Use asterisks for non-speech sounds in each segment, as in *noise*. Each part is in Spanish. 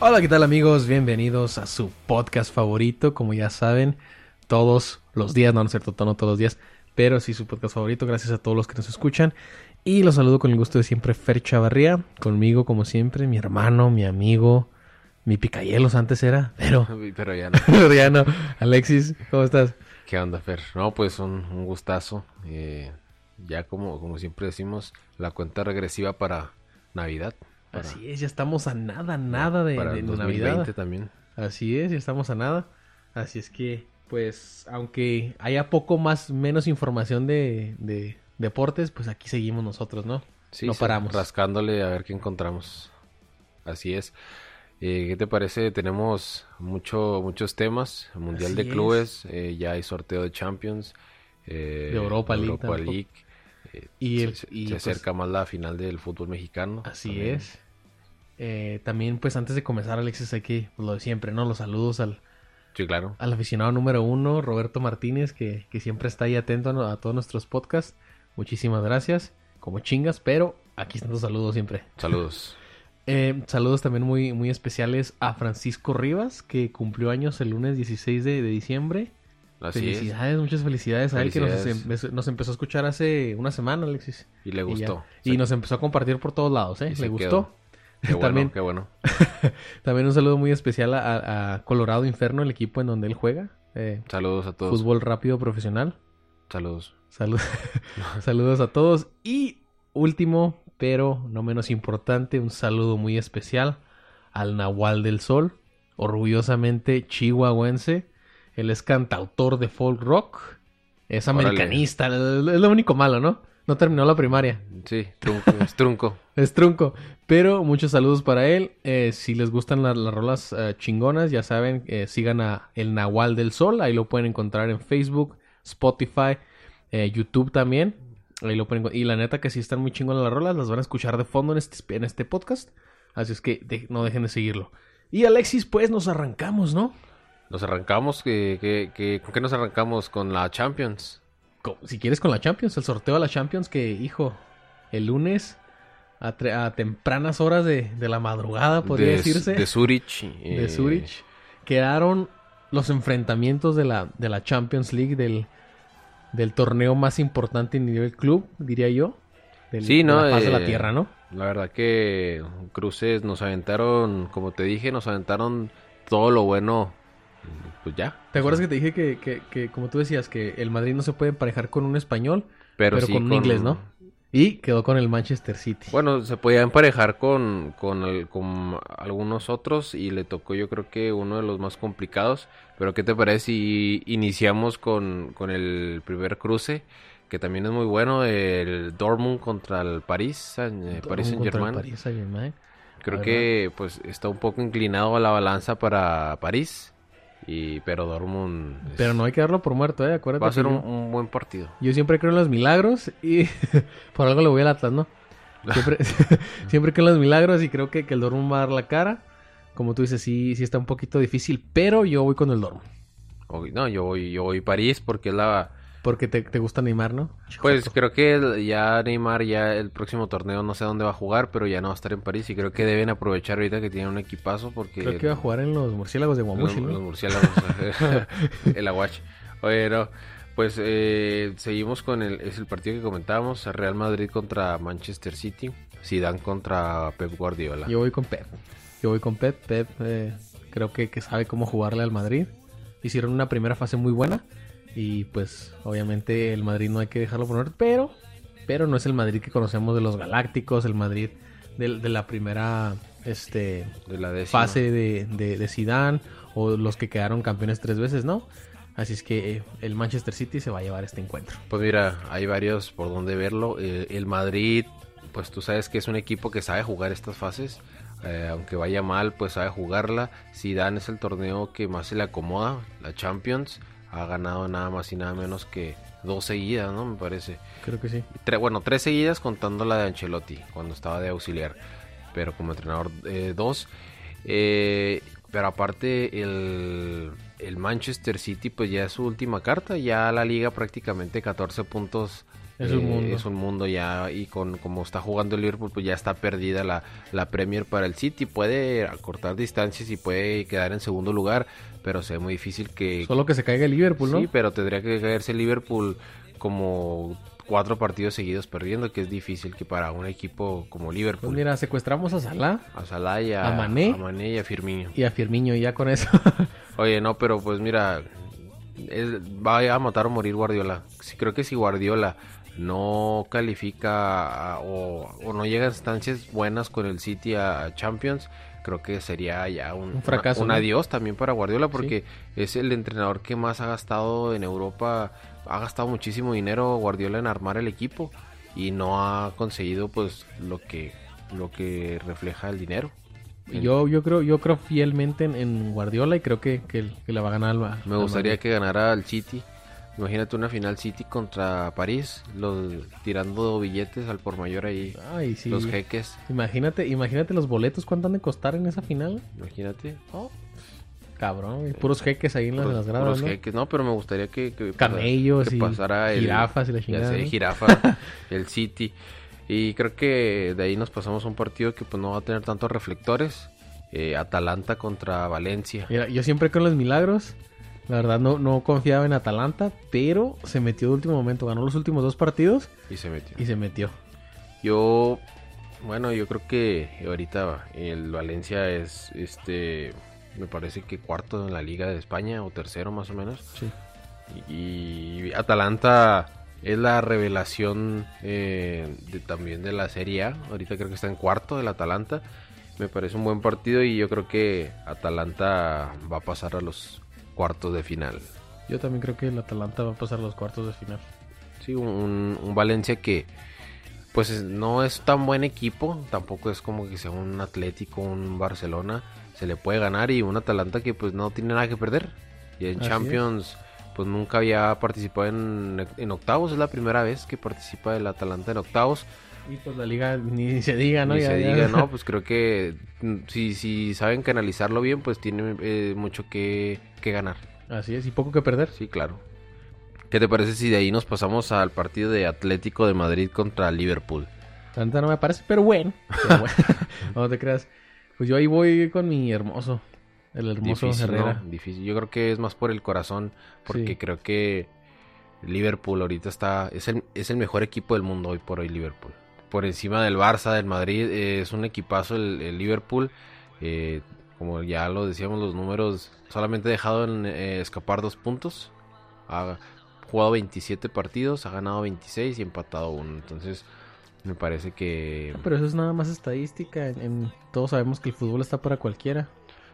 Hola, ¿qué tal amigos? Bienvenidos a su podcast favorito. Como ya saben, todos los días, no, no es cierto, no todos los días, pero sí su podcast favorito. Gracias a todos los que nos escuchan. Y los saludo con el gusto de siempre, Fer Chavarría. Conmigo, como siempre, mi hermano, mi amigo, mi picayelos antes era, pero, *laughs* Pero ya *laughs* no. pero ya no. Alexis, ¿cómo estás? ¿Qué onda, Fer? No, pues un, un gustazo. Eh, ya como, como siempre decimos, la cuenta regresiva para Navidad. Para, Así es, ya estamos a nada, nada de, para de el 2020 Navidad. también. Así es, ya estamos a nada. Así es que, pues, aunque haya poco más, menos información de, de deportes, pues aquí seguimos nosotros, ¿no? Sí, No sí, paramos. Rascándole a ver qué encontramos. Así es. Eh, ¿Qué te parece? Tenemos mucho, muchos temas. Mundial Así de es. clubes, eh, ya hay sorteo de Champions. eh, De Europa League. Eh, Y se, el- se- y, se pues, acerca más la final del fútbol mexicano. Así también. es. Eh, también, pues, antes de comenzar, Alexis, aquí, pues, lo de siempre, ¿no? Los saludos al, Sí, claro. al aficionado número uno, Roberto Martínez, que, que siempre está ahí atento a, a todos nuestros podcasts. Muchísimas gracias. Como chingas, pero aquí están tus saludos siempre. Saludos. *laughs* Eh, saludos también muy, muy especiales a Francisco Rivas, que cumplió años el lunes 16 de, de diciembre. Así es. felicidades, muchas felicidades a él que nos, em- nos empezó a escuchar hace una semana, Alexis. Y le gustó. y nos empezó a compartir por todos lados, ¿eh? Y Le gustó. Qué bueno, también, qué bueno. *laughs* también un saludo muy especial a, a Colorado Inferno, el equipo en donde él juega. Eh, Saludos a todos. fútbol rápido profesional. Saludos. Salud- *laughs* Saludos a todos. Y último, pero no menos importante, un saludo muy especial al Nahual del Sol, orgullosamente chihuahuense. Él es cantautor de folk rock. Es Órale. americanista. Es lo único malo, ¿no? No terminó la primaria. Sí, trunco, es trunco. *laughs* Es trunco. Pero muchos saludos para él. Eh, si les gustan la- las rolas eh, chingonas, ya saben, eh, sigan a El Nahual del Sol. Ahí lo pueden encontrar en Facebook, Spotify, eh, YouTube también. Ahí lo encont- Y la neta que si están muy chingonas las rolas, las van a escuchar de fondo en este, en este podcast. Así es que de- no dejen de seguirlo. Y Alexis, pues nos arrancamos, ¿no? Nos arrancamos, que, que, que- ¿con qué nos arrancamos? Con la Champions. Si quieres con la Champions, el sorteo de la Champions que, hijo, el lunes a, tre- a tempranas horas de, de la madrugada, podría de, decirse. De Zurich. eh, de Zurich. Quedaron los enfrentamientos de la, de la Champions League, del, del torneo más importante en nivel club, diría yo. Del, Sí, ¿no? De la Eh, tierra, ¿no? La verdad que cruces nos aventaron, como te dije, nos aventaron todo lo bueno. Pues ya. ¿Te acuerdas que te dije que, que, que, como tú decías, que el Madrid no se puede emparejar con un español, Pero, pero, sí con un inglés, ¿no? Y quedó con el Manchester City. Bueno, se podía emparejar con, con, el- con algunos otros y le tocó yo creo que uno de los más complicados. Pero ¿qué te parece si iniciamos con, con el primer cruce? Que también es muy bueno, el Dortmund contra el París, Saint- eh, Paris Saint Contra el Germain. Creo que pues está un poco inclinado a la balanza para París. Y, pero Dortmund es- Pero no hay que darlo por muerto, ¿eh? Acuérdate. va a ser un, un buen partido. Yo siempre creo en los milagros y *laughs* por algo le voy al Atlas, ¿no? *laughs* Siempre, *laughs* siempre creo en los milagros y creo que, que el Dortmund va a dar la cara. Como tú dices, sí, sí está un poquito difícil, pero yo voy con el Dortmund. No, yo voy, yo voy París porque es la... Porque te, te gusta Neymar, ¿no? Pues creo que el- ya Neymar ya el próximo torneo no sé dónde va a jugar, pero ya no va a estar en París y creo que deben aprovechar ahorita que tienen un equipazo porque Creo que va a jugar en los murciélagos de los, Guamuchi, los ¿no? murciélagos, *laughs* *laughs* el aguache. Oye, no, pues eh, seguimos con el es el partido que comentábamos, Real Madrid contra Manchester City, Zidane contra Pep Guardiola. Yo voy con Pep. Yo voy con Pep. Pep eh, creo que, que sabe cómo jugarle al Madrid. Hicieron una primera fase muy buena. Y pues obviamente el Madrid no hay que dejarlo poner. Pero, pero no es el Madrid que conocemos de los Galácticos. El Madrid de, de la primera este, de la fase de, de, de Zidane. O los que quedaron campeones tres veces, ¿no? Así es que eh, el Manchester City se va a llevar este encuentro. Pues mira, hay varios por donde verlo. Eh, el Madrid, pues tú sabes que es un equipo que sabe jugar estas fases. Eh, aunque vaya mal, pues sabe jugarla. Zidane es el torneo que más se le acomoda, la Champions. Ha ganado nada más y nada menos que dos seguidas, ¿no? Me parece. Creo que sí. Tre- bueno, tres seguidas contando la de Ancelotti, cuando estaba de auxiliar. Pero como entrenador, eh, dos. Eh, Pero aparte el, el Manchester City pues ya es su última carta, ya la liga prácticamente 14 puntos Es un eh, mundo. es un mundo ya y con como está jugando el Liverpool pues ya está perdida la, la Premier para el City, puede acortar distancias y puede quedar en segundo lugar, pero se ve muy difícil que... Solo que se caiga el Liverpool, ¿no? Sí, pero tendría que caerse el Liverpool como cuatro partidos seguidos perdiendo, que es difícil que para un equipo como Pues Liverpool. mira, secuestramos a Salah a Salah y a, a Mané. a Mané y a Firmino. y a Firmino y ya con eso. *laughs* Oye, no, pero pues mira, es- va a matar o morir Guardiola. Sí, creo que si Guardiola no califica a- o, o no llega a instancias buenas con el City a, Champions, creo que sería ya un, Un fracaso, un ¿no? adiós también para Guardiola porque es el entrenador que más ha gastado en Europa, ha gastado muchísimo dinero Guardiola en armar el equipo y no ha conseguido pues lo que lo que refleja el dinero. Yo, yo creo, yo creo fielmente en, en Guardiola y creo que, que, que la va a ganar al Me gustaría que ganara el City. Imagínate una final City contra París, los tirando billetes al por mayor ahí, Ay, sí. los jeques, Imagínate, imagínate los boletos, ¿cuánto han de costar en esa final? imagínate. Oh, cabrón, y puros jeques ahí en las, Puros- las gradas, puros ¿no? jeques. No, pero me gustaría que, que Camellos que y pasara el, jirafas y la ya chingada, sé, ¿no? jirafa, *laughs* el City. Y creo que de ahí nos pasamos a un partido que pues no va a tener tantos reflectores. Eh, Atalanta contra Valencia. Mira, yo siempre con los milagros, la verdad no, no confiaba en Atalanta, pero se metió de último momento, ganó los últimos dos partidos Y se metió. y se metió. Yo, bueno, yo creo que ahorita el Valencia es, este, me parece que cuarto en la Liga de España o tercero más o menos. Sí. Y, Atalanta es la revelación eh, de, también de la Serie A. Ahorita creo que está en cuarto del Atalanta. Me parece un buen partido y yo creo que Atalanta va a pasar a los cuartos de final. Yo también creo que el Atalanta va a pasar los cuartos de final. Sí, un, un Valencia que pues es- no es tan buen equipo, tampoco es como que sea un Atlético, un Barcelona, se le puede ganar y un Atalanta que pues no tiene nada que perder. Y en Así Champions pues nunca había participado en, en octavos, es la primera vez que participa el Atalanta en octavos. Y pues la liga ni *laughs* se diga, ¿no? y Ya- se ya- diga, no, *laughs* pues creo que mm, si, si saben canalizarlo bien, pues tiene eh, mucho que, que ganar. Así es, y poco que perder. Sí, claro. ¿Qué te parece si de ahí nos pasamos al partido de Atlético de Madrid contra Liverpool? La neta no me parece, pero bueno. Pero bueno. *laughs* no te creas. Pues yo ahí voy con mi hermoso. El hermoso Difícil, Herrera. ¿no? Difícil. Yo creo que es más por el corazón, porque Sí. creo que Liverpool ahorita está es el, es el mejor equipo del mundo hoy por hoy Liverpool. Por encima del Barça, del Madrid, eh, es un equipazo el, el Liverpool. Eh, como ya lo decíamos, los números solamente ha dejado en, eh, escapar dos puntos. Ha jugado 27 partidos, ha ganado 26 y empatado uno. Entonces, me parece que Pero eso es nada más estadística. En, en- todos sabemos que el fútbol está para cualquiera.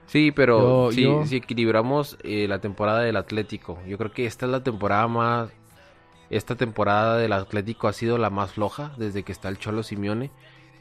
Sí, pero Yo- si, yo- si equilibramos eh, la temporada del Atlético, yo creo que esta es la temporada más... Esta temporada del Atlético ha sido la más floja desde que está el Cholo Simeone.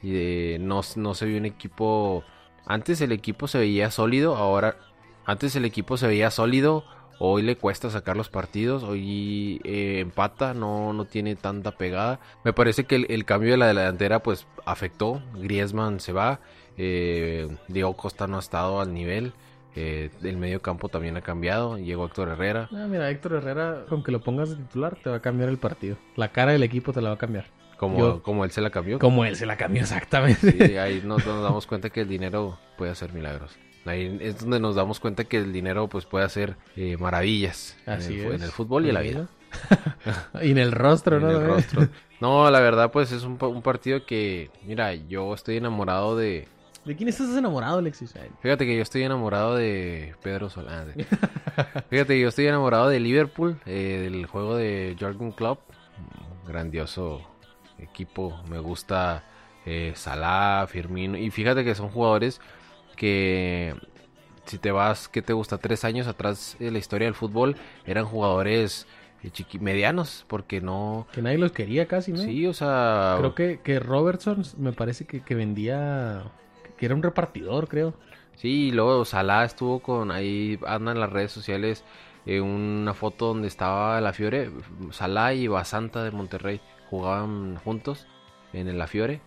Y de- no, no se vio un equipo... Antes el equipo se veía sólido, ahora... Antes el equipo se veía sólido, hoy le cuesta sacar los partidos, hoy eh, empata, no, no tiene tanta pegada. Me parece que el, cambio de la delantera pues afectó, Griezmann se va, eh, Costa no ha estado al nivel. Eh, el medio campo también ha cambiado. Llegó Héctor Herrera. Ah, mira, Héctor Herrera, con que lo pongas de titular, te va a cambiar el partido. La cara del equipo te la va a cambiar. Como, Yo- como él se la cambió. Como él se la cambió exactamente. Sí, ahí nos, nos damos cuenta que el dinero puede hacer milagros. Ahí es donde nos damos cuenta que el dinero pues puede hacer eh, maravillas Así en, el, en el fútbol y en la vida. *laughs* y en el rostro, *laughs* En ¿no? el *laughs* rostro. No, la verdad pues es un, un partido que, mira, yo estoy enamorado de... ¿De quién estás enamorado, Alexis? Ay, Fíjate que yo estoy enamorado de Pedro Solán. *laughs* Fíjate que yo estoy enamorado de Liverpool, eh, del juego de Jurgen Klopp. Grandioso equipo. Me gusta eh, Salah, Firmino. Y fíjate que son jugadores que, si te vas, ¿qué te gusta? Tres años atrás de la historia del fútbol, eran jugadores eh, chiqui- medianos, porque no... Que nadie los quería casi, ¿no? Sí, o sea... Creo que, que Robertson me parece que, que vendía... Que era un repartidor, creo. Sí, y luego Salah estuvo con, ahí anda en las redes sociales eh, una foto donde estaba la Fiore, Salah y Basanta de Monterrey jugaban juntos en el La Fiore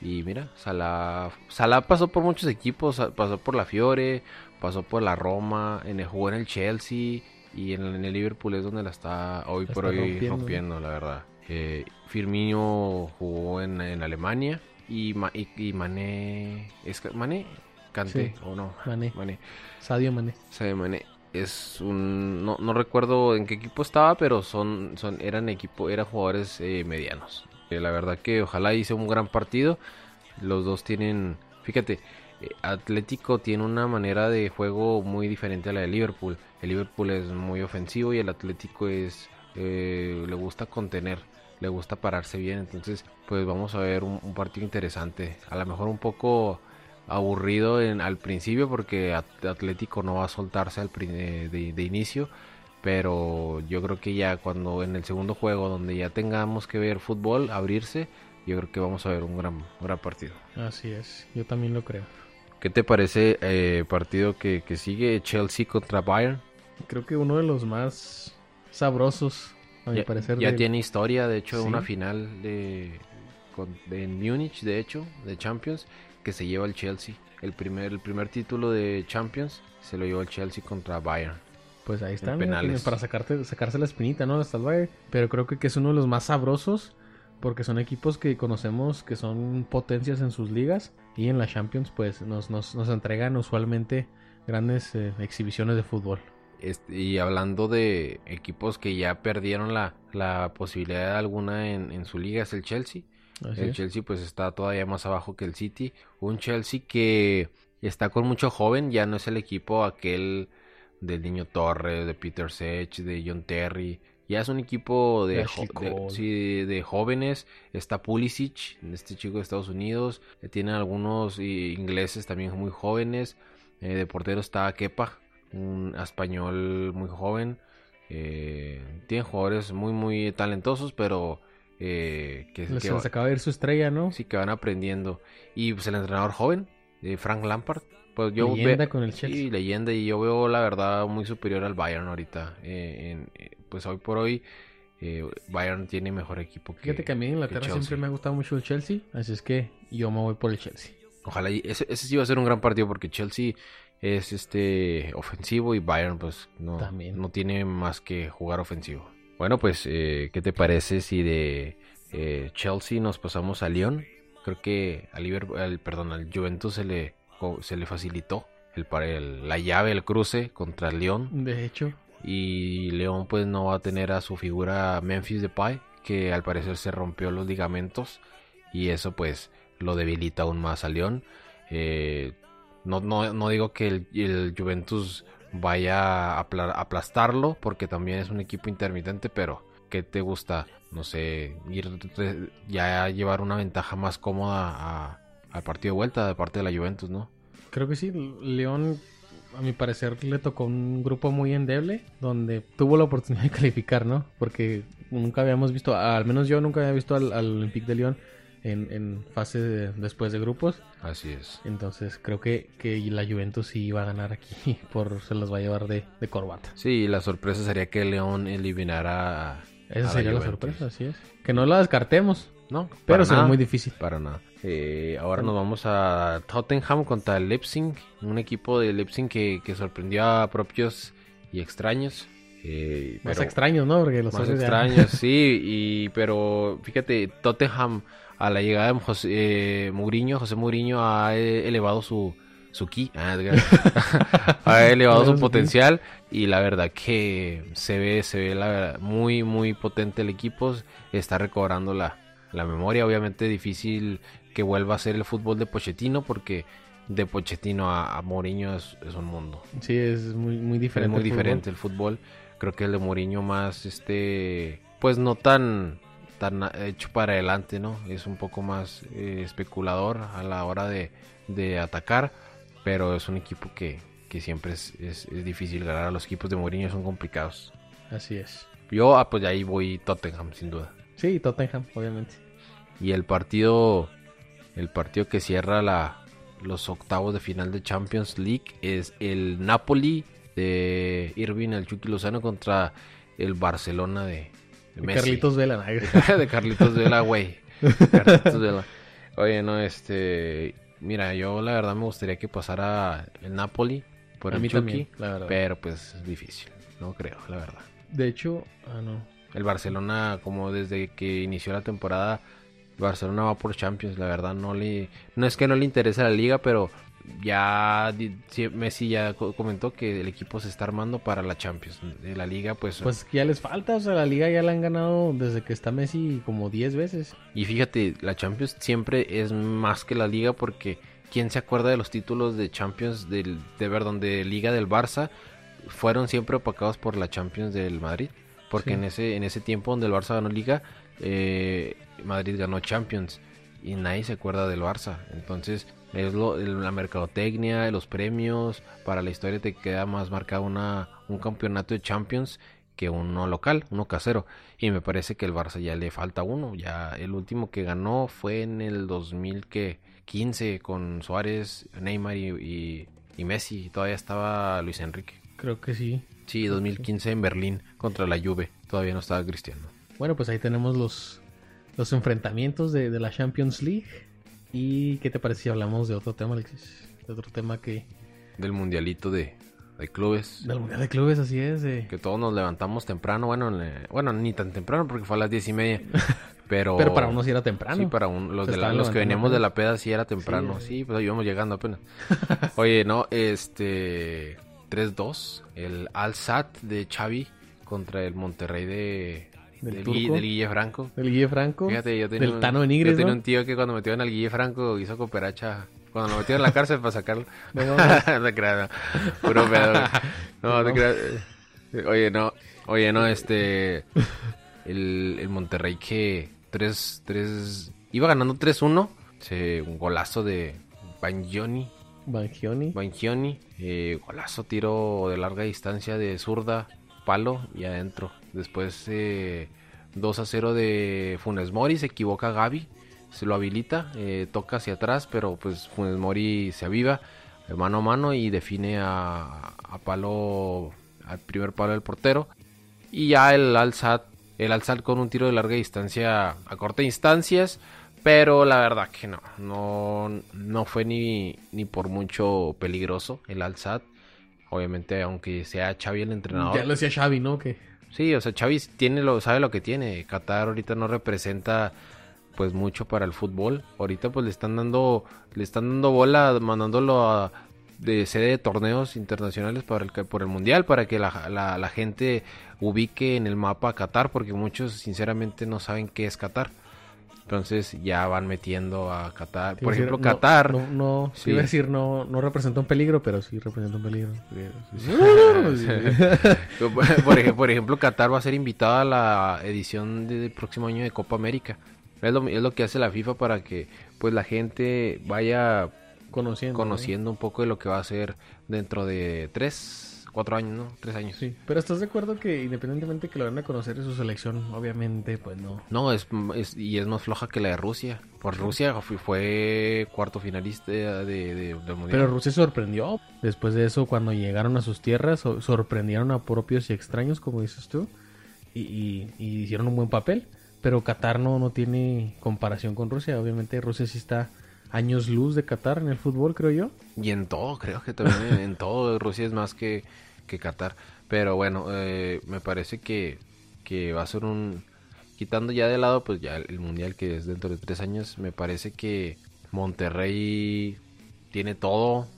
Y mira, Salah, Salah pasó por muchos equipos, pasó por la Fiore, pasó por la Roma, en el, jugó en el Chelsea y en, el Liverpool es donde la está hoy por hoy rompiendo, la verdad. Eh, Firmino jugó en, Alemania y, y, Mané, ¿es Mané? Cante o no. Mané. Sadio Mané. Sadio Mané. Es un no, no, recuerdo en qué equipo estaba, pero son, son eran equipo, eran jugadores eh, medianos. Eh, la verdad que ojalá hice un gran partido. Los dos tienen, fíjate, eh, Atlético tiene una manera de juego muy diferente a la de Liverpool. El Liverpool es muy ofensivo y el Atlético es le gusta contener, le gusta pararse bien. Entonces, pues vamos a ver un partido interesante. A lo mejor un poco aburrido en, al principio porque Atlético no va a soltarse al, de, inicio. Pero yo creo que ya cuando en el segundo juego, donde ya tengamos que ver fútbol abrirse, yo creo que vamos a ver un gran, gran partido. Así es, yo también lo creo. ¿Qué te parece eh, partido que, sigue Chelsea contra Bayern? Creo que uno de los más sabrosos, a mi parecer. Ya tiene historia, de hecho, una final de, de en Múnich, de hecho, de Champions que se lleva el Chelsea. El primer, el primer título de Champions se lo llevó el Chelsea contra Bayern. Pues ahí está, para sacarte, sacarse la espinita, ¿no? Hasta el Bayern. Pero creo que, es uno de los más sabrosos porque son equipos que conocemos que son potencias en sus ligas y en la Champions pues nos, nos, nos entregan usualmente grandes eh, exhibiciones de fútbol. Este, y hablando de equipos que ya perdieron la, la posibilidad alguna en, en, su liga es el Chelsea el Chelsea pues está todavía más abajo que el City. Un Chelsea que está con mucho joven, ya no es el equipo aquel del Niño Torres, de Peter Sech, de John Terry. Ya es un equipo de, de, jóvenes. Está Pulisic, este chico de Estados Unidos. Eh, tienen algunos ingleses también muy jóvenes. Eh, de portero está Kepa, un español muy joven. Eh, tienen jugadores muy, muy talentosos, pero eh, que, se les acaba de ir su estrella, ¿no? Sí, que van aprendiendo. Y pues el entrenador joven, eh, Frank Lampard. Pues yo leyenda con el Chelsea. Sí, leyenda. Y yo veo la verdad muy superior al Bayern ahorita. Eh, pues hoy por hoy Bayern tiene mejor equipo que Fíjate que a mí en Inglaterra siempre me ha gustado mucho el Chelsea. Así es que yo me voy por el Chelsea. Ojalá, ese, ese sí va a ser un gran partido porque Chelsea es este ofensivo y Bayern pues no, no tiene más que jugar ofensivo. Bueno, pues, eh, ¿qué te parece si de eh, Chelsea nos pasamos a Lyon? Creo que al, Liverpool, perdón, al Juventus se le, se le facilitó el, el, la llave, el cruce contra el Lyon. De hecho. Y León pues no va a tener a su figura Memphis Depay, que al parecer se rompió los ligamentos y eso pues lo debilita aún más a León. Eh, no, no, no, digo que el, el Juventus vaya a aplastarlo, porque también es un equipo intermitente, pero ¿qué te gusta? No sé, ir ya llevar una ventaja más cómoda al partido de vuelta de parte de la Juventus, ¿no? Creo que sí, León a mi parecer le tocó un grupo muy endeble donde tuvo la oportunidad de *laughs* calificar, ¿no? Porque nunca habíamos visto, al menos yo nunca había visto al, al Olympique de León en, fase después de grupos. Así es. Entonces creo que, que la Juventus sí va a ganar aquí, *laughs* por se los va a llevar de, de corbata. Sí, la sorpresa sería que León eliminara a, Esa sería la, sorpresa, así es. Que no la descartemos. No, pero será muy difícil. Para nada. Eh, ahora nos vamos a Tottenham contra el Leipzig, un equipo de Leipzig que, que sorprendió a propios y extraños. Eh, más extraños, ¿no? Porque los más extraños, *laughs* sí, y, pero fíjate, Tottenham a la llegada de José eh, Mourinho, José Mourinho ha elevado su, su ki, ah, *laughs* ha elevado su potencial y la verdad que se ve, se ve la muy, muy potente el equipo, está recobrando la, la memoria, obviamente difícil que vuelva a ser el fútbol de Pochettino porque de Pochettino a, Mourinho es, un mundo. Sí, es muy, muy diferente. Es muy diferente el fútbol. Creo que el de Mourinho más, este, pues no tan hecho para adelante, ¿no? Es un poco más eh, especulador a la hora de, atacar, pero es un equipo que, siempre es, difícil ganar. Los equipos de Mourinho son complicados. Así es. Yo, ah, pues ahí voy Tottenham, sin duda. Sí, Tottenham, obviamente. Y el partido, el partido que cierra la, los octavos de final de Champions League es el Napoli de Irving el Chucky Lozano contra el Barcelona de, de Carlitos Vela. *laughs* de Carlitos Vela, güey. Carlitos Vela. Oye, no, este. Mira, yo la verdad me gustaría que pasara el Napoli por A el mí Chucky, también, la verdad. pero pues es difícil. No creo, la verdad. De hecho, ah, no. El Barcelona, como desde que inició la temporada, Barcelona va por Champions. La verdad, no le. No es que no le interese la liga, pero ya Messi ya co- comentó que el equipo se está armando para la Champions. De la liga, pues. Pues ya les falta, o sea, la liga ya la han ganado desde que está Messi como 10 veces. Y fíjate, la Champions siempre es más que la liga porque ¿quién se acuerda de los títulos de Champions del, de perdón, de Liga del Barça? Fueron siempre opacados por la Champions del Madrid. Porque Sí. en ese en ese tiempo donde el Barça ganó Liga, eh, Madrid ganó Champions. Y nadie se acuerda del Barça. Entonces, es lo, la mercadotecnia, los premios. Para la historia te queda más marcado una, un campeonato de Champions que uno local, uno casero. Y me parece que el Barça ya le falta uno. Ya el último que ganó fue en el 2015 con Suárez, Neymar y, y, y Messi. Todavía estaba Luis Enrique. Creo que sí. Sí, 2015 en Berlín contra la Juve. Todavía no estaba Cristiano. Bueno, pues ahí tenemos los, los enfrentamientos de, de la Champions League. ¿Y qué te parece si hablamos de otro tema, Alexis? De otro tema que... Del mundialito de, de clubes. Del Mundial de Clubes, así es. de- Que todos nos levantamos temprano. Bueno, le- bueno, ni tan temprano porque fue a las diez y media. *laughs* Pero, Pero para unos sí era temprano. Sí, para un- los, de la- los que veníamos de la peda sí era temprano. Sí, Sí, pues ahí íbamos llegando apenas. *laughs* Oye, no, este 3-2, el Al Sat de Xavi contra el Monterrey de Del del, turco. Del Guille Franco. Del Guille Franco. Fíjate, yo tenía del un, Tano de yo tenía ¿no? un tío que cuando metieron al Guille Franco hizo cooperacha. Cuando lo metieron en la cárcel para sacarlo. *laughs* No *laughs* No te creas, no. Puro pedo. güey. No, te No. creas. Oye, no. Oye, no, este. El, el Monterrey que 3, 3 iba ganando 3-1. Se, un golazo de Bangioni. Bangioni. Bangioni. eh, golazo, tiro de larga distancia de zurda, palo y adentro. Después eh, 2 a 0 de Funes Mori. Se equivoca Gaby. Se lo habilita. eh, toca hacia atrás, pero pues Funes Mori se aviva. eh, Mano a mano y define a, a palo. Al primer palo del portero. Y ya el Alzat, el Alzat con un tiro de larga distancia a corta instancias. Pero la verdad que no, no, no fue ni, ni por mucho peligroso el Alzat. Obviamente, aunque sea Xavi el entrenador. Ya lo decía Xavi, ¿no? Que Sí, o sea, Xavi tiene lo, sabe lo que tiene. Qatar ahorita no representa pues mucho para el fútbol. Ahorita pues le están dando le están dando bola mandándolo a de sede de torneos internacionales para el por el mundial para que la, la, la gente ubique en el mapa a Qatar porque muchos sinceramente no saben qué es Qatar. Entonces ya van metiendo a Qatar. Por ejemplo, no- Qatar. No, no, Sí. iba a decir, no, no representa un peligro, pero sí representa un peligro. *laughs* *laughs* por, ej- por ejemplo, Qatar va a ser invitado a la edición del próximo año de Copa América. Es lo, es lo que hace la FIFA para que pues la gente vaya Conociendo. ¿no? conociendo un poco de lo que va a ser dentro de tres, cuatro años, ¿no? Tres años. Sí, pero ¿estás de acuerdo que independientemente que lo van a conocer en su selección, obviamente, pues no. No, es, es- y es más floja que la de Rusia. Por Rusia fue, cuarto finalista de, de- del mundial. Pero Rusia sorprendió. Después de eso, cuando llegaron a sus tierras, so- sorprendieron a propios y extraños, como dices tú, y, y- y hicieron un buen papel. Pero Qatar no, no tiene comparación con Rusia. Obviamente Rusia sí está años luz de Qatar en el fútbol, creo yo. Y en todo, creo que también en, todo *laughs* Rusia es más que, que Qatar. Pero bueno, eh, me parece que, que va a ser un... Quitando ya de lado, pues ya el Mundial que es dentro de tres años, me parece que Monterrey tiene todo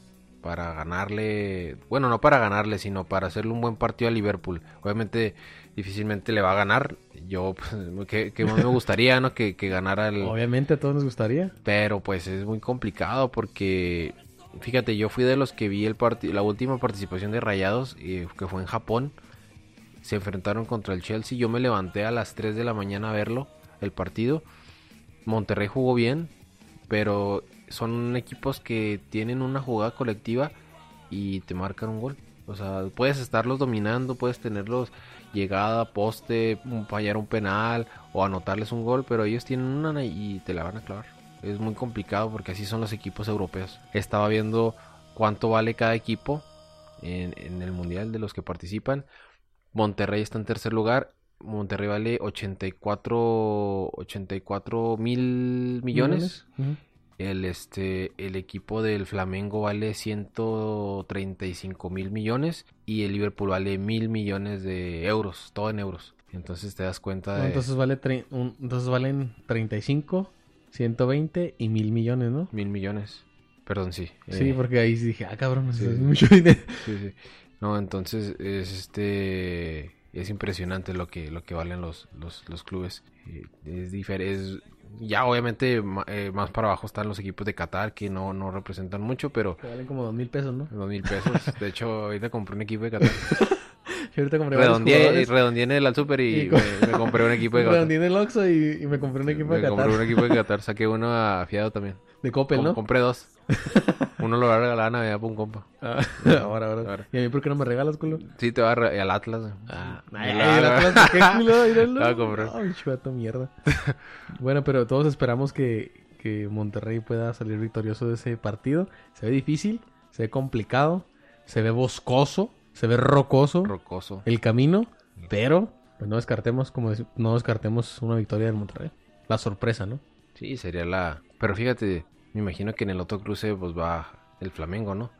para ganarle, bueno, no para ganarle, sino para hacerle un buen partido a Liverpool. Obviamente difícilmente le va a ganar. Yo, pues, *laughs* que, que más me gustaría, ¿no? Que, que ganara el, Obviamente a todos nos gustaría. pero pues es muy complicado porque, fíjate, yo fui de los que vi el la última participación de Rayados, eh, que fue en Japón. Se enfrentaron contra el Chelsea. Yo me levanté a las 3 de la mañana a verlo, el partido. Monterrey jugó bien, pero son equipos que tienen una jugada colectiva y te marcan un gol. O sea, puedes estarlos dominando, puedes tenerlos llegada, poste, fallar un penal o anotarles un gol, pero ellos tienen una y te la van a clavar. Es muy complicado porque así son los equipos europeos. Estaba viendo cuánto vale cada equipo en, en el mundial de los que participan. Monterrey está en tercer lugar Monterrey vale 84, 84 mil millones. Ujú. El, este, el equipo del Flamengo vale 135 mil millones y el Liverpool vale mil millones de euros, todo en euros. Entonces te das cuenta de Entonces, vale un- entonces valen 35, 120 y mil millones, ¿no? mil millones. Perdón, sí. Sí, eh, porque ahí dije, ah, cabrón, sí, es mucho *laughs* dinero. sí, sí. No, entonces es este es impresionante lo que lo que valen los los, los clubes. Eh, Es diferente, ya obviamente eh, más para abajo están los equipos de Qatar que no no representan mucho, pero Que valen como dos mil pesos, ¿no? dos mil pesos. De hecho, ahorita compré un equipo de Qatar. *laughs* Yo ahorita compré Redondeé, redondeé en el al super y, me, me compré un equipo de *laughs* Qatar. Redondeé en el Oxxo y, y me compré un equipo de me compré Qatar. un equipo de Qatar, *laughs* saqué uno a fiado también. De Coppel, Com- ¿no? Compré dos. *laughs* Uno lo va a regalar a Navidad por un compa. Ah, ahora, ahora, Ahora. ¿Y a mí por qué no me regalas, culo? Sí, te va a re- al Atlas. Ah, ay, la Atlas, ¿qué culo? Míralo. La compré. Ay, chueto, mierda. bueno, pero todos esperamos que, que Monterrey pueda salir victorioso de ese partido. Se ve difícil, se ve complicado, se ve boscoso, se ve rocoso Rocoso. el camino, pero pues no descartemos, como no descartemos una victoria del Monterrey. La sorpresa, ¿no? Sí, sería la... Pero fíjate, me imagino que en el otro cruce pues va el Flamengo, ¿no?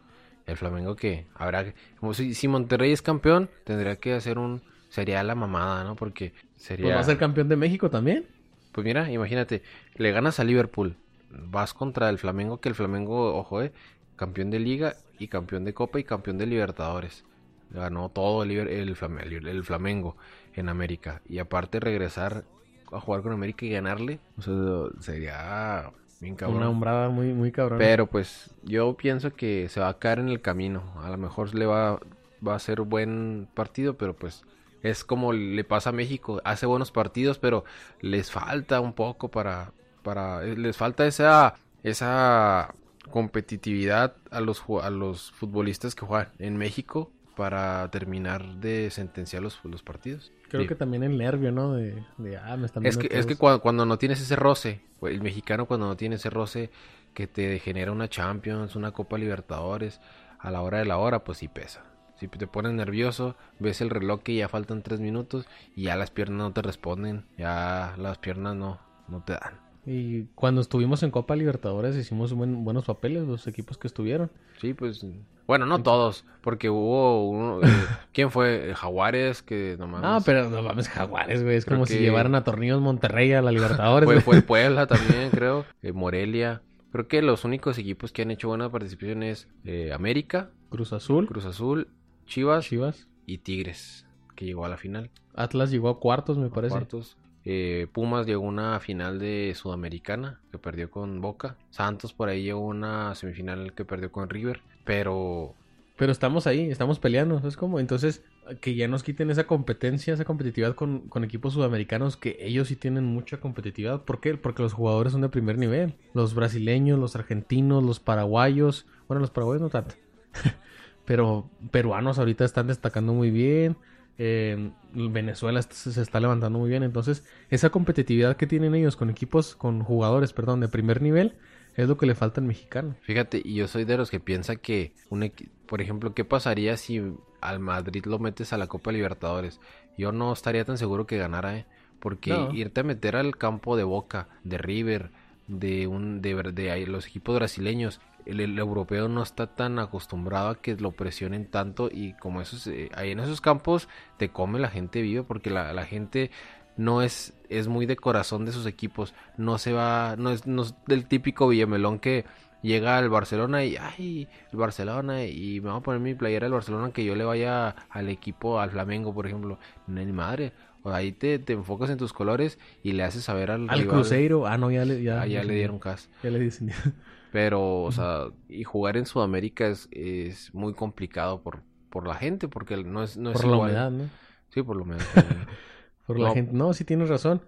El Flamengo que habrá... Como si, si Monterrey es campeón, tendría que hacer un... Sería la mamada, ¿no? Porque sería... Pues va a ser campeón de México también. Pues mira, imagínate, le ganas a Liverpool, vas contra el Flamengo, que el Flamengo, ojo, eh, campeón de liga y campeón de copa y campeón de Libertadores. Ganó todo el, el, el- Flamengo en América. Y aparte regresar a jugar con América y ganarle, o sea, sería bien cabrón. Una hombrada muy, muy cabrón. Pero pues yo pienso que se va a caer en el camino. A lo mejor le va, va a ser buen partido, pero pues es como le pasa a México. Hace buenos partidos, pero les falta un poco para... para eh, les falta esa, esa competitividad a los, a los futbolistas que juegan en México para terminar de sentenciar los, los partidos. Creo Sí. que también el nervio, ¿no? De, de ah, me están Es que, es que cuando, cuando no tienes ese roce, el mexicano cuando no tiene ese roce que te genera una Champions, una Copa Libertadores, a la hora de la hora, pues sí pesa. Si te pones nervioso, ves el reloj que ya faltan tres minutos y ya las piernas no te responden, ya las piernas no, no te dan. Y cuando estuvimos en Copa Libertadores hicimos buen- buenos papeles los equipos que estuvieron. Sí, pues, bueno, no todos, porque hubo uno, eh, *laughs* ¿quién fue? Jaguares, que nomás... Ah, pero no mames, Jaguares, güey. Es Creo como si llevaran a Tornillos Monterrey a la Libertadores. Fue, fue Puebla *laughs* también, creo. eh, Morelia. Creo que los únicos equipos que han hecho buena participación es eh, América, Cruz Azul, Cruz Azul, Chivas Chivas. y Tigres, que llegó a la final. Atlas llegó a cuartos, me parece. Cuartos. Eh, Pumas llegó a una final de Sudamericana que perdió con Boca. Santos por ahí llegó a una semifinal que perdió con River. Pero Pero estamos ahí, estamos peleando. Es como, entonces, que ya nos quiten esa competencia, esa competitividad con, con equipos sudamericanos, que ellos sí tienen mucha competitividad. ¿Por qué? Porque los jugadores son de primer nivel. Los brasileños, los argentinos, los paraguayos. Bueno, los paraguayos no tanto. *laughs* Pero peruanos ahorita están destacando muy bien. Eh, Venezuela se está levantando muy bien. Entonces, esa competitividad que tienen ellos con equipos, con jugadores, perdón, de primer nivel, es lo que le falta al mexicano. fíjate, y yo soy de los que piensa que, un por ejemplo, ¿qué pasaría si al Madrid lo metes a la Copa Libertadores? Yo no estaría tan seguro que ganara, ¿eh? Porque No. irte a meter al campo de Boca, de River, de un de, los equipos brasileños, el, el europeo no está tan acostumbrado a que lo presionen tanto y como esos eh, ahí en esos campos te come la gente viva porque la, la gente no es es muy de corazón de sus equipos, no se va no es, no es del típico Villamelón que llega al Barcelona y ay, el Barcelona y me voy a poner mi playera del Barcelona que yo le vaya al equipo al Flamengo, por ejemplo, no ni madre. O ahí te, te enfocas en tus colores y le haces saber al, Al rival- Cruzeiro, ah, no, ya le, ya, Ah, ya le dieron cas. Ya le dicen. *laughs* Pero, o sea, y jugar en Sudamérica es, es muy complicado por, por la gente, porque no es, no es por la humedad, ¿no? Sí, por la humedad. *laughs* Por la gente. No, sí tienes razón.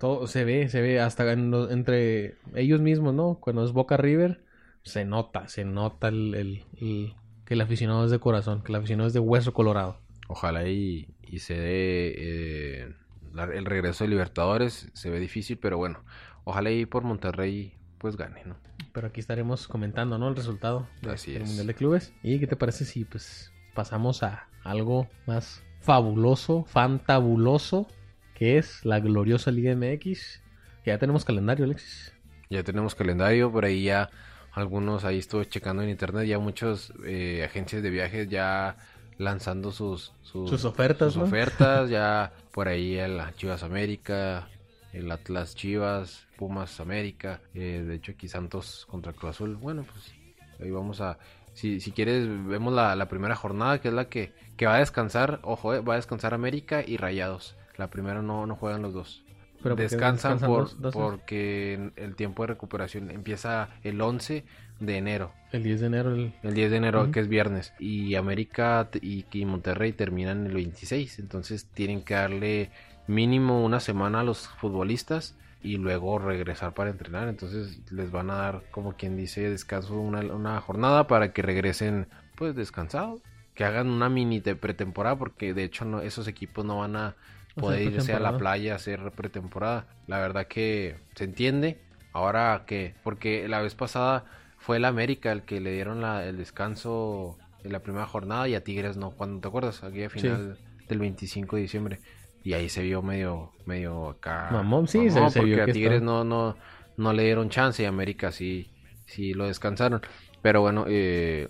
Todo se ve, se ve hasta en entre ellos mismos, ¿no? Cuando es Boca River, se nota, se nota el, el- el- que el aficionado es de corazón, que el aficionado es de hueso colorado. Ojalá y, y se dé eh, la- el regreso de Libertadores. Se ve difícil, pero bueno, ojalá y por Monterrey pues gane, ¿no? Pero aquí estaremos comentando, ¿no? El resultado del. Mundial de Clubes. ¿Y qué te parece si pues pasamos a algo más fabuloso, fantabuloso que es la gloriosa Liga MX. Ya tenemos calendario, Alexis. Ya tenemos calendario, por ahí ya algunos, ahí estuve checando en internet, ya muchos eh, agencias de viajes ya lanzando sus, sus, ofertas. Sus ofertas, ya por ahí el Chivas América, el Atlas Chivas, Pumas América, eh, de hecho aquí Santos contra Cruz Azul. Bueno, pues ahí vamos a... Si, si quieres, vemos la, primera jornada, que es la que, que va a descansar, ojo, eh, va a descansar América y Rayados. La primera no, no juegan los dos. Pero descansan, por, porque el tiempo de recuperación empieza el 11 de enero. El 10 de enero. El, 10 de enero, que es viernes. Y América y, y, Monterrey terminan el 26. Entonces tienen que darle mínimo una semana a los futbolistas y luego regresar para entrenar. Entonces les van a dar, como quien dice, descanso una, una jornada para que regresen pues descansados. Que hagan una mini de pretemporada porque de hecho no, esos equipos no van a poder irse a la playa a hacer pretemporada. La verdad que se entiende. Ahora que, porque la vez pasada fue el América el que le dieron la, el descanso en la primera jornada y a Tigres no. cuando te acuerdas? Aquí a final del 25 de diciembre. Y ahí se vio medio, medio acá. Mamón, sí, se, porque vio a Tigres no, no, no le dieron chance y a América sí, sí lo descansaron. Pero bueno, eh,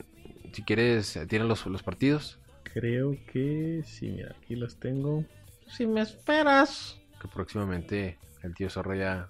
si quieres, ¿tienen los, los partidos? Creo que sí, mira, aquí los tengo. Si me esperas. Que próximamente el tío Zorro ya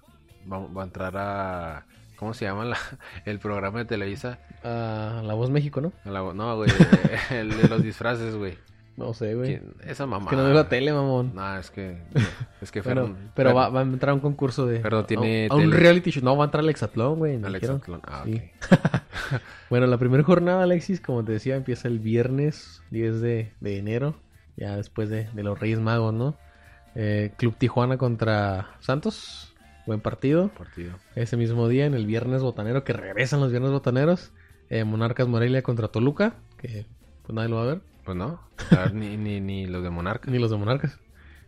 va, a entrar a. ¿Cómo se llama *laughs* el programa de Televisa? A La Voz México, ¿no? no, güey. *laughs* el de los disfraces, güey. No sé, güey. Esa mamá. que no veo la tele, mamón. No, es que. *laughs* Es que Pero, pero va, a entrar a un concurso de. Pero tiene. A, un reality show. No, va a entrar al Exatlón, güey. Al Exatlón. Ah, ok. *laughs* bueno, la primera jornada, Alexis, como te decía, empieza el viernes 10 de, de enero ya después de, los Reyes Magos, ¿no? Eh, Club Tijuana contra Santos, buen partido. partido. Ese mismo día, en el Viernes Botanero, que regresan los Viernes Botaneros. Eh, Monarcas Morelia contra Toluca, que pues nadie lo va a ver. Pues no, ni, ni, ni los de Monarcas. Ni los de Monarcas.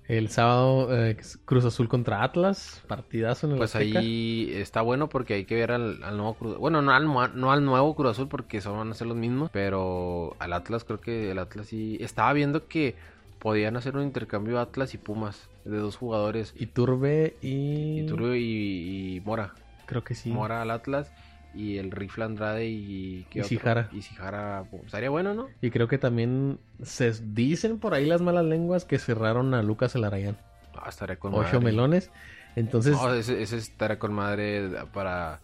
El sábado eh, Cruz Azul contra Atlas, partidazo en el Pues ahí está bueno porque hay que ver al, nuevo Cruz Bueno, no al, no al nuevo Cruz Azul porque son, van a ser los mismos, pero al Atlas creo que el Atlas sí... Estaba viendo que podían hacer un intercambio Atlas y Pumas de dos jugadores. Iturbe y... Iturbe y, y Mora. Creo que sí. Mora al Atlas y el rifle Andrade y y Sijara. Y Sijara, pues, estaría bueno, ¿no? Y creo que también se dicen por ahí las malas lenguas que cerraron a Lucas Elarayán. Ah, estaría con Ocho melones. Entonces. No, ese, ese estaría con madre para.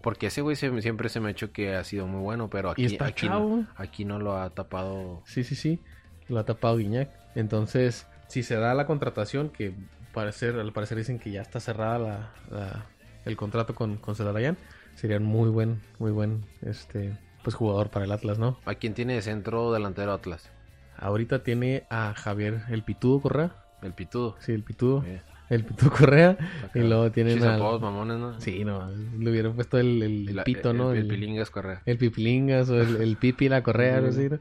Porque ese güey siempre se me ha hecho que ha sido muy bueno, pero aquí, aquí, no, aquí no lo ha tapado. Sí, sí, sí. Lo ha tapado Guiñac. Entonces, si se da la contratación, que parecer, al parecer dicen que ya está cerrada la, el contrato con, con Celarayán sería un muy buen, muy buen este pues jugador para el Atlas, ¿no? ¿A quién tiene de centro delantero Atlas? Ahorita tiene a Javier el Pitudo Correa. El Pitudo. Sí, el Pitudo. El Pitudo Correa. Y luego tienen a... mamones, ¿no? Sí, no. Le hubieran puesto el, el, Pito, ¿no? El, Pilingas Correa. El Pipilingas o el, Pipi la Correa, no sé,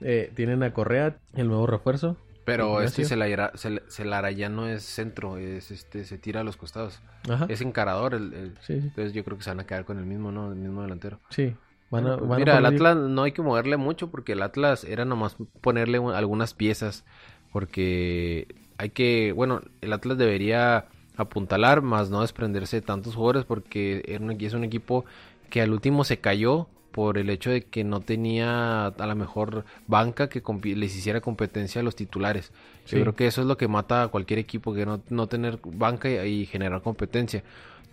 eh, tienen a Correa, el nuevo refuerzo. Pero este se la, se, la ya no es centro, es este se tira a los costados. Ajá. Es encarador. El, Entonces yo creo que se van a quedar con el mismo, ¿no? El mismo delantero. Sí. Van a, mira, el Atlas no hay que moverle mucho porque el Atlas era nomás ponerle algunas piezas. Porque hay que, bueno, el Atlas debería apuntalar, más no desprenderse de tantos jugadores porque es un equipo que al último se cayó por el hecho de que no tenía a la mejor banca que les hiciera competencia a los titulares. Yo creo que eso es lo que mata a cualquier equipo, que no, no tener banca y, generar competencia.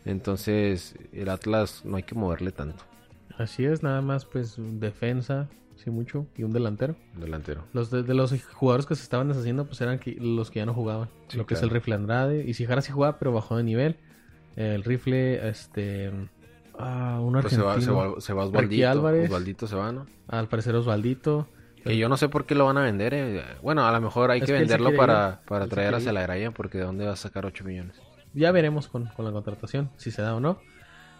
Entonces, el Atlas no hay que moverle tanto. Así es, nada más pues defensa, sí mucho, y un delantero. delantero. Los de, los jugadores que se estaban deshaciendo pues eran los que ya no jugaban. lo que es el rifle Andrade, y si Jara sí jugaba pero bajó de nivel. El rifle, este... Ah, un argentino. Pues se va, se va, Osvaldito. Álvarez. Osvaldito se va, ¿no? Al parecer Osvaldito. Que yo no sé por qué lo van a vender. Eh. Bueno, a lo mejor hay que, venderlo para, para traer hacia la graya porque de dónde va a sacar 8 millones. Ya veremos con, con la contratación, si se da o no.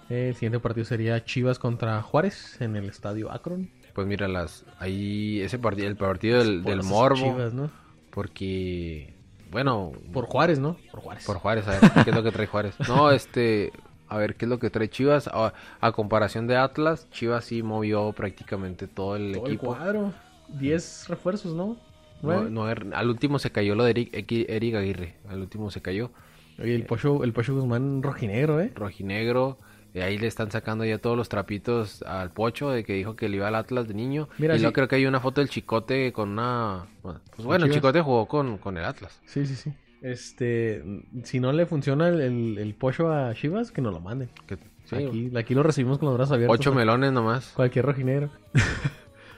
El siguiente partido sería Chivas contra Juárez en el estadio Akron. Pues mira, las, ahí ese partido, el partido del, del Morbo. Chivas, ¿no? Porque, bueno. Por Juárez, ¿no? Por Juárez. Por Juárez, a ver, ¿qué es lo que trae Juárez? *laughs* No, este, a ver qué es lo que trae Chivas. A, comparación de Atlas, Chivas sí movió prácticamente todo el equipo. El cuadro. 10 refuerzos, ¿no? No, ¿Nueve? no, er- al último se cayó lo de Eric, Eric Aguirre. Al último se cayó. Oye, el Pocho, el Pocho Guzmán rojinegro, ¿eh? Rojinegro. Y ahí le están sacando ya todos los trapitos al Pocho de que dijo que le iba al Atlas de niño. Mira, y sí. luego creo que hay una foto del Chicote con una... Pues bueno, el. Chicote jugó con, con el Atlas. Sí, sí, sí. Este, si no le funciona el, el, el Pocho a Chivas, que nos lo manden. Que, sí, Aquí, aquí lo recibimos con los brazos abiertos. ocho melones nomás. Cualquier rojinegro. *laughs*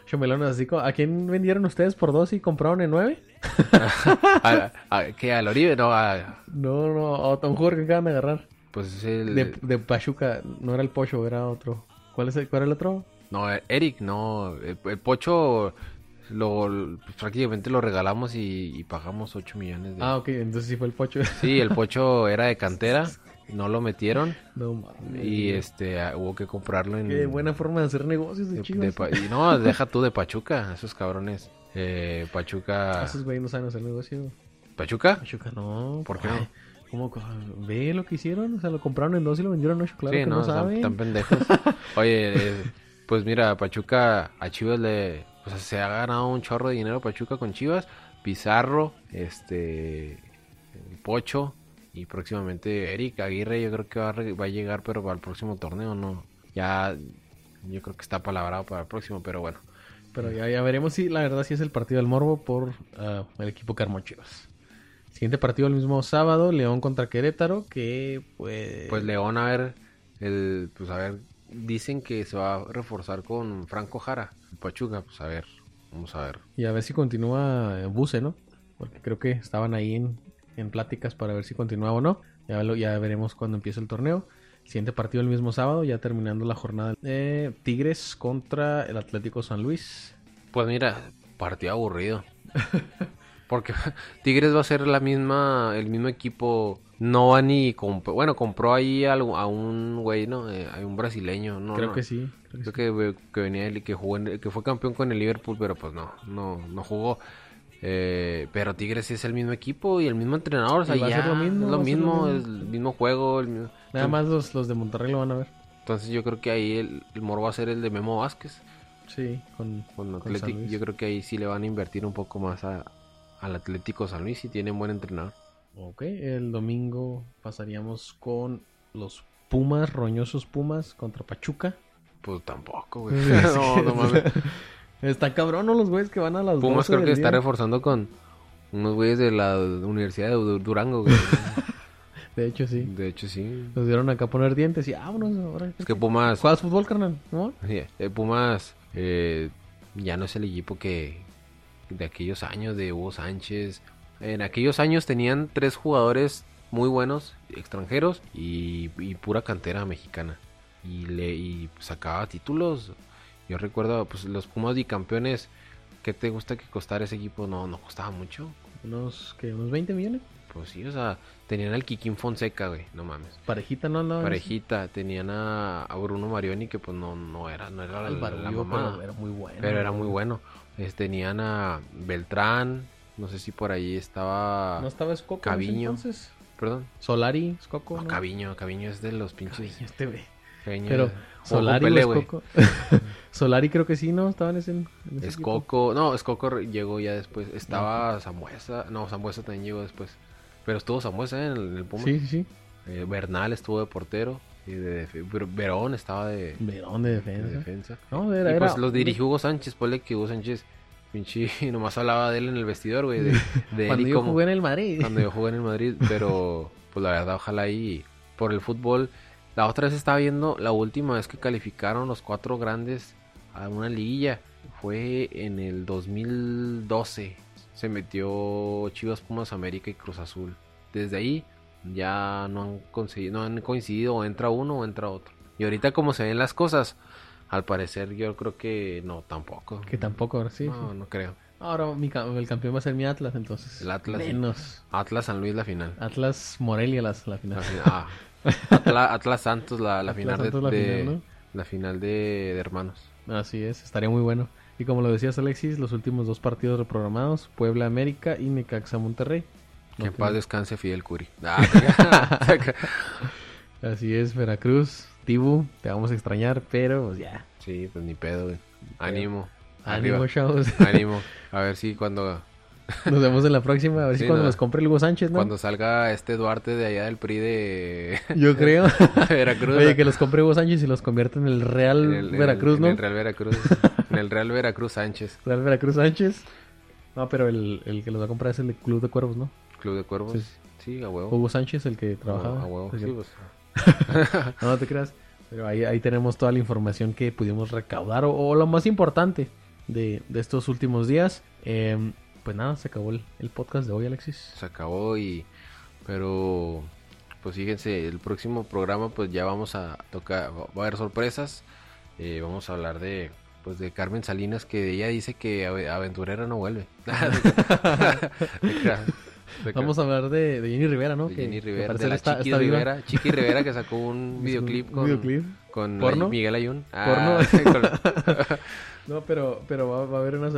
Ocho melones, así ¿A quién vendieron ustedes por dos y compraron en nueve? *laughs* a, a- ¿Qué? ¿Al Oribe? No, a- No, no, a un jugador que acaban de agarrar. pues es el... De, de Pachuca, no era el Pocho, era otro. ¿Cuál es el, cuál era el otro? No, Eric, no. El, el Pocho lo, pues, prácticamente lo regalamos y, y pagamos 8 millones de... Ah, ok, entonces sí fue el Pocho. Sí, el Pocho era de cantera, *laughs* no lo metieron no mames. y este ah, hubo que comprarlo en... Qué buena forma de hacer negocios de, de- Chivas. de Pa- y no, *laughs* deja tú de Pachuca, esos cabrones. Eh, Pachuca... Esos güeyes no saben hacer negocio. ¿Pachuca? Pachuca no. ¿Por qué ay, ¿Cómo? Ve lo que hicieron. O sea, lo compraron en dos y lo vendieron en ocho. Claro sí, que no, no, están pendejos. *laughs* Oye, eh, pues mira, Pachuca a Chivas le... O sea, se ha ganado un chorro de dinero Pachuca con Chivas. Pizarro, este... Pocho y próximamente Eric Aguirre yo creo que va a, va a llegar pero para el próximo torneo no ya yo creo que está palabrado para el próximo pero bueno Pero ya, ya veremos si la verdad sí es el partido del Morbo por ah, el equipo armó Chivas. Siguiente partido el mismo sábado, León contra Querétaro, que pues... pues León a ver el pues a ver dicen que se va a reforzar con Franco Jara Pachuca pues a ver vamos a ver Y a ver si continúa Buse, ¿no? Porque creo que estaban ahí en, en pláticas para ver si continuaba o no. Ya, lo, ya veremos cuando empiece el torneo. Siguiente partido el mismo sábado, ya terminando la jornada. Eh, Tigres contra el Atlético San Luis. pues mira partido aburrido *laughs* porque *laughs* Tigres va a ser la misma el mismo equipo no va ni comp- bueno compró ahí algo- a, un güey no Eh, hay un brasileño no creo no. que sí. creo que Creo que, que venía el- que jugó en- que fue campeón con el Liverpool, pero pues no, no, no jugó. Eh, pero Tigres sí es el mismo equipo y el mismo entrenador, o sea, Y va a ya ser lo mismo, es lo a mismo, es el mismo juego, el mismo- Nada más los, los de Monterrey lo van a ver. Entonces yo creo que ahí el, el moro va a ser el de Memo Vázquez Sí, con, con con Luis. Yo creo que ahí sí le van a invertir un poco más a- al Atlético San Luis y tienen buen entrenador. Ok, el domingo pasaríamos con los Pumas, roñosos Pumas contra Pachuca. Pues tampoco, güey. *laughs* No, no mames. Está cabrón, ¿no? Los güeyes que van a las Pumas 12 creo que está reforzando con unos güeyes de la Universidad de Du- Durango, güey. *laughs* De hecho, sí. De hecho, sí. Nos dieron acá a poner dientes y vámonos ahora. Es que Pumas ¿Juegas fútbol, carnal? ¿No? Eh, Pumas eh, ya no es el equipo que de aquellos años de Hugo Sánchez. En aquellos años tenían tres jugadores muy buenos, extranjeros y, y pura cantera mexicana. Y le y sacaba títulos. Yo recuerdo pues los Pumas bicampeones. ¿Qué te gusta que costara ese equipo? No, no costaba mucho. Unos, ¿qué? ¿Unos 20 millones? Pues sí, o sea, tenían al Kikín Fonseca, güey, no mames. Parejita, ¿no? no Parejita, tenían a, a Bruno Marioni que pues no, no era, no era la, El la Barullo, mamada. pero era muy bueno. Pero era muy bueno. Este, tenían a Beltrán, no sé si por ahí estaba... ¿No estaba Escoco Caviño. entonces? Perdón. Solari, Escoco, No, ¿no? Caviño, Caviño es de los pinches... Caviño, este güey. Pero Solari Pelé, o güey. Escoco. *laughs* Solari creo que sí, ¿no? Estaban en ese, en ese equipo. Escoco, no, Escoco llegó ya después. Estaba Zambuesa, no, Zambuesa también llegó después. Pero estuvo Zambuesa ¿eh? en el, en el Puma. Sí, sí, sí. Eh, Bernal estuvo de portero. Y de, Ver- Verón estaba de, Verón de de defensa. defensa. No, era, y era... pues los dirigió Hugo Sánchez, ponle que Hugo Sánchez, pinche, *laughs* nomás hablaba de él en el vestidor, güey, de, *laughs* de él Cuando y yo como- jugué en el Madrid. cuando yo jugué en el Madrid, *laughs* pero pues la verdad, ojalá ahí por el fútbol. La otra vez estaba viendo la última vez que calificaron los cuatro grandes a una liguilla. Fue en el 2012. Se metió Chivas, Pumas, América y Cruz Azul. Desde ahí ya no han conseguido, no han coincidido o entra uno o entra otro. Y ahorita como se ven las cosas, al parecer yo creo que no tampoco. Que tampoco, ahora sí. no, sí. no creo. Ahora mi el campeón va a ser mi Atlas, entonces. El Atlas. Menos. Atlas San Luis la final. Atlas Morelia la final. La final- ah, Atla- Atlas Santos, la, la Atlas final, de, la final, la final de, de hermanos. Así es, estaría muy bueno. Y como lo decías Alexis, los últimos dos partidos reprogramados, Puebla América y Necaxa Monterrey. Que No en paz descanse Fidel Curi. *laughs* Ah, *laughs* Así es, Veracruz, Tibu, te vamos a extrañar, pero pues ya. sí, pues ni pedo, güey. Ánimo. Ánimo, chavos. *laughs* Ánimo. A ver si cuando Nos vemos en la próxima. A ver si cuando no. los compre el Hugo Sánchez, ¿no? Cuando salga este Duarte de allá del PRI de Yo creo. Veracruz. Oye, que los compre Hugo Sánchez y los convierta en el Real en el- en el- Veracruz, en ¿no? el Real Veracruz. en el Real Veracruz Sánchez. Real Veracruz Sánchez. No, pero el, el que los va a comprar es el Club de Cuervos, ¿no? Club de Cuervos. Sí. Sí, a huevo. Hugo Sánchez, el que trabajaba. a huevo. Sí, pues. *laughs* No, no te creas. Pero ahí, ahí tenemos toda la información que pudimos recaudar o, o lo más importante de, de estos últimos días. Eh, pues nada, se acabó el, el podcast de hoy, Alexis. se acabó y pero pues fíjense el próximo programa pues ya vamos a tocar va a haber sorpresas Eh, vamos a hablar de pues de Carmen Salinas que ella dice que ave- aventurera no vuelve *laughs* *laughs* Vamos a hablar de, de Jenny Rivera, ¿no? de Que- Jenny que Rivera parece de la está- Chiqui está. Rivera Chiqui Rivera que sacó un *laughs* videoclip con videoclip. con ¿Porno? Ay- Miguel Ayun ¿Porno? Ah, *laughs* con- No, pero, pero va, va a haber una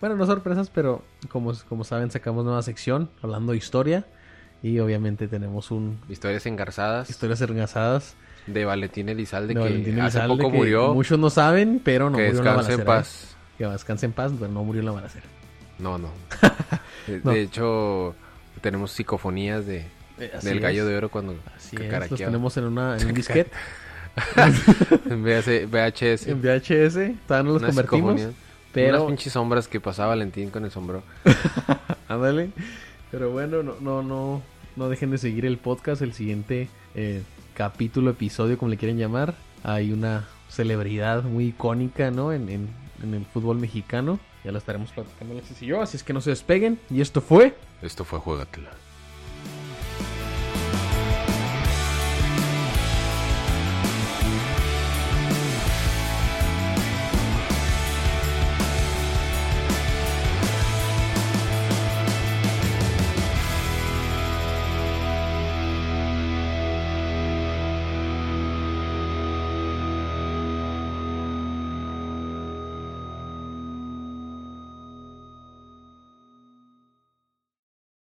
Bueno, no sorpresas, pero como, como saben, sacamos nueva sección hablando de historia. Y obviamente tenemos un historias engarzadas historias engasadas de Valentín Elizalde de que Valentín hace Elizalde, poco que murió Muchos no saben, pero no que murió en la descanse en balacera. ¿eh? paz Que descanse en paz, pero no murió en la balacera. No, no. De, No. de hecho, tenemos psicofonías de, Eh, del gallo es. de oro cuando Así es, los tenemos en, una, en un disquete, *laughs* en VHS, VHS. en VHS, todavía no los convertimos, pero Unas pinches sombras que pasaba Valentín con el sombrero. *laughs* ándale. Pero bueno, no, no, no, no dejen de seguir el podcast, el siguiente eh, capítulo, episodio, como le quieren llamar. Hay una celebridad muy icónica, ¿no? En, en, en el fútbol mexicano. Ya lo estaremos platicando Alexis y yo, así es que no se despeguen. Y esto fue... Esto fue Juegatela.